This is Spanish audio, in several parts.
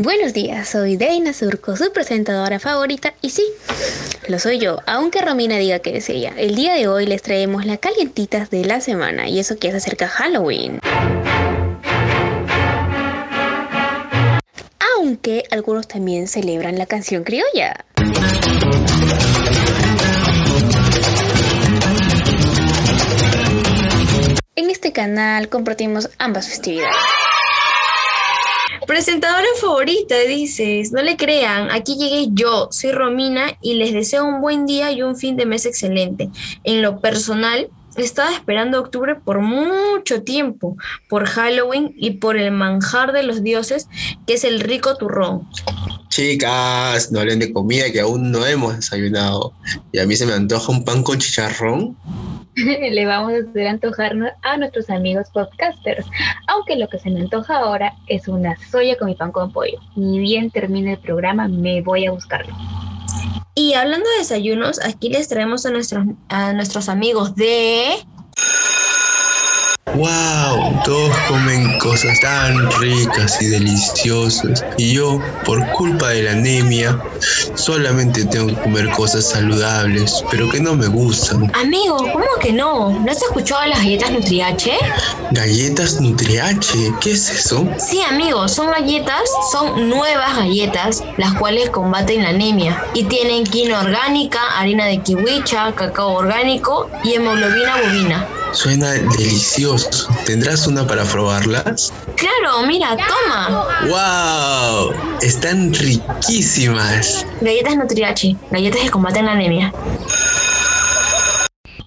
Buenos días, soy Deina Surco, su presentadora favorita, y sí, lo soy yo, aunque Romina diga que es ella. El día de hoy les traemos las calientitas de la semana, y eso que se acerca Halloween. Aunque algunos también celebran la canción criolla. En este canal compartimos ambas festividades. Presentadora favorita, dices. No le crean, aquí llegué yo, soy Romina y les deseo un buen día y un fin de mes excelente. En lo personal, estaba esperando octubre por mucho tiempo, por Halloween y por el manjar de los dioses, que es el rico turrón. Chicas, no hablen de comida que aún no hemos desayunado. Y a mí se me antoja un pan con chicharrón. Le vamos a hacer antojarnos a nuestros amigos podcasters. Aunque lo que se me antoja ahora es una soya con mi pan con pollo. Ni bien termine el programa, me voy a buscarlo. Y hablando de desayunos, aquí les traemos a nuestros, a nuestros amigos de... ¡Wow! Todos comen cosas tan ricas y deliciosas. Y yo, por culpa de la anemia, solamente tengo que comer cosas saludables, pero que no me gustan. Amigo, ¿cómo que no? ¿No has escuchado las galletas Nutriache? ¿Galletas Nutriache? ¿Qué es eso? Sí, amigo, son galletas, son nuevas galletas, las cuales combaten la anemia. Y tienen quinoa orgánica, harina de kiwicha, cacao orgánico y hemoglobina bovina. Suena delicioso. ¿Tendrás una para probarlas? Claro, mira, toma. ¡Wow! Están riquísimas. Galletas Nutriache, galletas que combaten la anemia.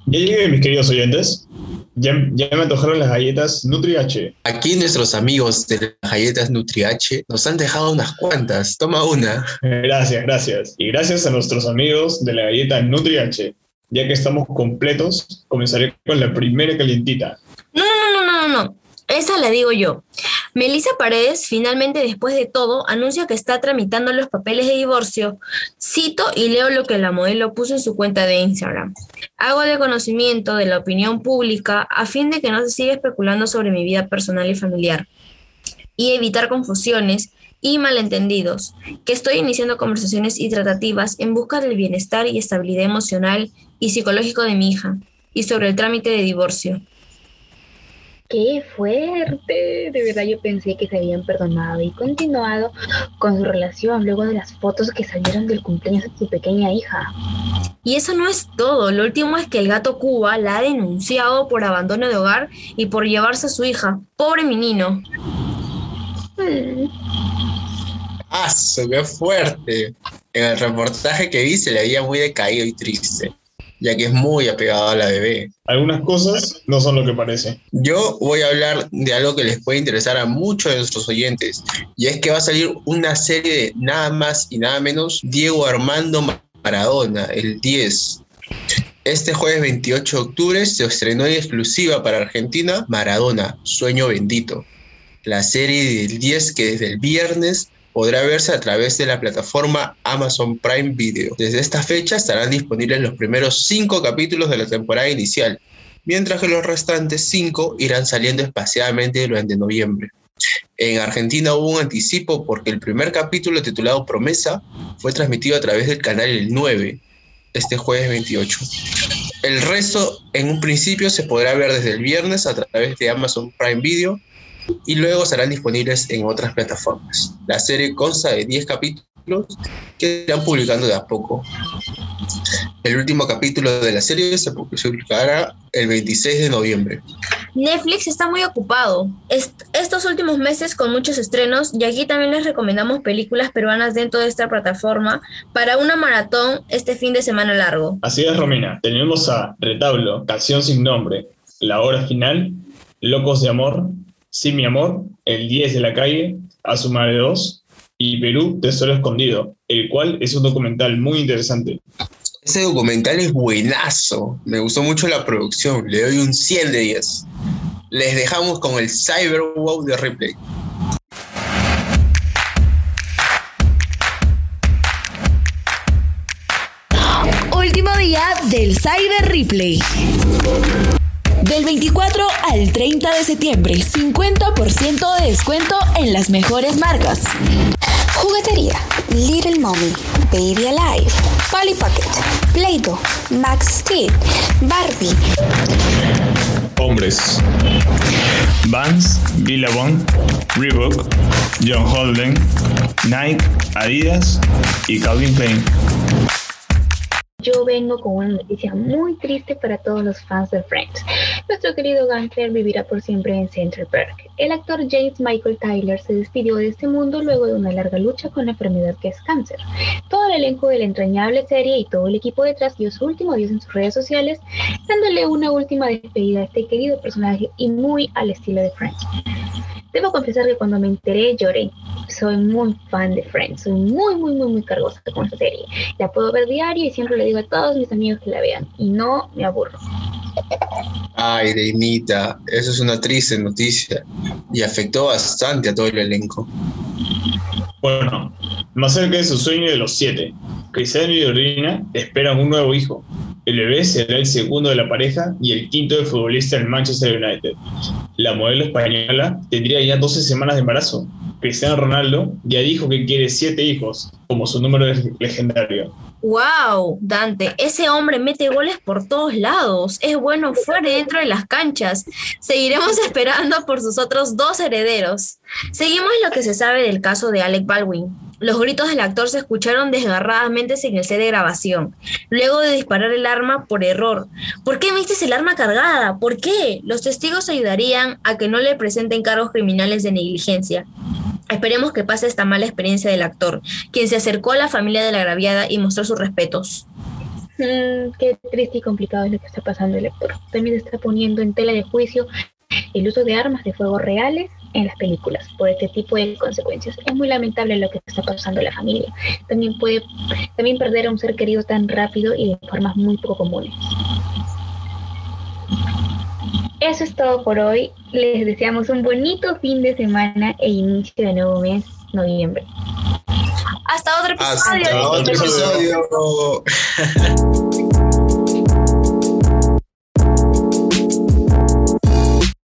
Ya llegué, mis queridos oyentes. Ya, ya me antojaron las galletas Nutri-H. Aquí nuestros amigos de las galletas Nutri-H nos han dejado unas cuantas. Toma una. Gracias, gracias. Y gracias a nuestros amigos de la galleta Nutri-H. Ya que estamos completos, comenzaré con la primera calientita. No, no, no, no, no, no. Esa la digo yo. Melissa Paredes, finalmente, después de todo, anuncia que está tramitando los papeles de divorcio. Cito y leo lo que la modelo puso en su cuenta de Instagram. Hago de conocimiento de la opinión pública a fin de que no se siga especulando sobre mi vida personal y familiar y evitar confusiones y malentendidos, que estoy iniciando conversaciones y tratativas en busca del bienestar y estabilidad emocional y psicológico de mi hija y sobre el trámite de divorcio. ¡Qué fuerte! De verdad yo pensé que se habían perdonado y continuado con su relación luego de las fotos que salieron del cumpleaños de su pequeña hija. Y eso no es todo, lo último es que el gato Cuba la ha denunciado por abandono de hogar y por llevarse a su hija. Pobre menino. ¡Ah, se ve fuerte! En el reportaje que vi se le veía muy decaído y triste, ya que es muy apegado a la bebé. Algunas cosas no son lo que parece. Yo voy a hablar de algo que les puede interesar a muchos de nuestros oyentes, y es que va a salir una serie de nada más y nada menos Diego Armando Maradona, el 10. Este jueves 28 de octubre se estrenó en exclusiva para Argentina Maradona, Sueño Bendito, la serie del 10 que desde el viernes podrá verse a través de la plataforma Amazon Prime Video. Desde esta fecha estarán disponibles los primeros cinco capítulos de la temporada inicial, mientras que los restantes cinco irán saliendo espaciadamente durante noviembre. En Argentina hubo un anticipo porque el primer capítulo titulado Promesa fue transmitido a través del canal El 9 este jueves 28. El resto en un principio se podrá ver desde el viernes a través de Amazon Prime Video y luego serán disponibles en otras plataformas. La serie consta de 10 capítulos que irán publicando de a poco. El último capítulo de la serie se publicará el 26 de noviembre. Netflix está muy ocupado Est estos últimos meses con muchos estrenos y aquí también les recomendamos películas peruanas dentro de esta plataforma para una maratón este fin de semana largo. Así es, Romina. Tenemos a Retablo, Canción sin nombre, La hora final, Locos de amor, Sí, mi amor, El 10 de la calle, A su madre 2 y Perú, Tesoro Escondido, el cual es un documental muy interesante. Ese documental es buenazo. Me gustó mucho la producción. Le doy un 100 de 10. Les dejamos con el Cyberwow de Ripley. Último día del Cyber Replay. Del 24 al 30 de septiembre, 50% de descuento en las mejores marcas. Juguetería, Little Mommy, Baby Alive, Polly Pocket, Play-Doh, Max Steel, Barbie. Hombres. Vans, Billabong, Reebok, John Holden, Nike, Adidas y Calvin Klein. Yo vengo con una noticia muy triste para todos los fans de Friends. Nuestro querido Gunther vivirá por siempre en Central Park. El actor James Michael Tyler se despidió de este mundo luego de una larga lucha con la enfermedad que es cáncer. Todo el elenco de la entrañable serie y todo el equipo detrás dio su último adiós en sus redes sociales, dándole una última despedida a este querido personaje y muy al estilo de Friends. Debo confesar que cuando me enteré lloré. Soy muy fan de Friends, soy muy, muy, muy, muy cargosa con esta serie. La puedo ver diario y siempre le digo a todos mis amigos que la vean y no me aburro. Ay, Reinita, eso es una triste noticia y afectó bastante a todo el elenco. Bueno, más cerca de su sueño de los siete, Cristiano y Dorina esperan un nuevo hijo. El bebé será el segundo de la pareja y el quinto del futbolista del Manchester United. La modelo española tendría ya 12 semanas de embarazo. Cristiano Ronaldo ya dijo que quiere siete hijos, como su número legendario. ¡Wow! Dante, ese hombre mete goles por todos lados. Es bueno fuera y dentro de las canchas. Seguiremos esperando por sus otros dos herederos. Seguimos lo que se sabe del caso de Alec Baldwin. Los gritos del actor se escucharon desgarradamente en el set de grabación, luego de disparar el arma por error. ¿Por qué viste el arma cargada? ¿Por qué? Los testigos ayudarían a que no le presenten cargos criminales de negligencia. Esperemos que pase esta mala experiencia del actor, quien se acercó a la familia de la agraviada y mostró sus respetos. Mm, qué triste y complicado es lo que está pasando el actor. También está poniendo en tela de juicio el uso de armas de fuego reales en las películas por este tipo de consecuencias. Es muy lamentable lo que está pasando a la familia. También puede también perder a un ser querido tan rápido y de formas muy poco comunes. Eso es todo por hoy. Les deseamos un bonito fin de semana e inicio de nuevo mes, noviembre. Hasta otro episodio. Hasta otro episodio.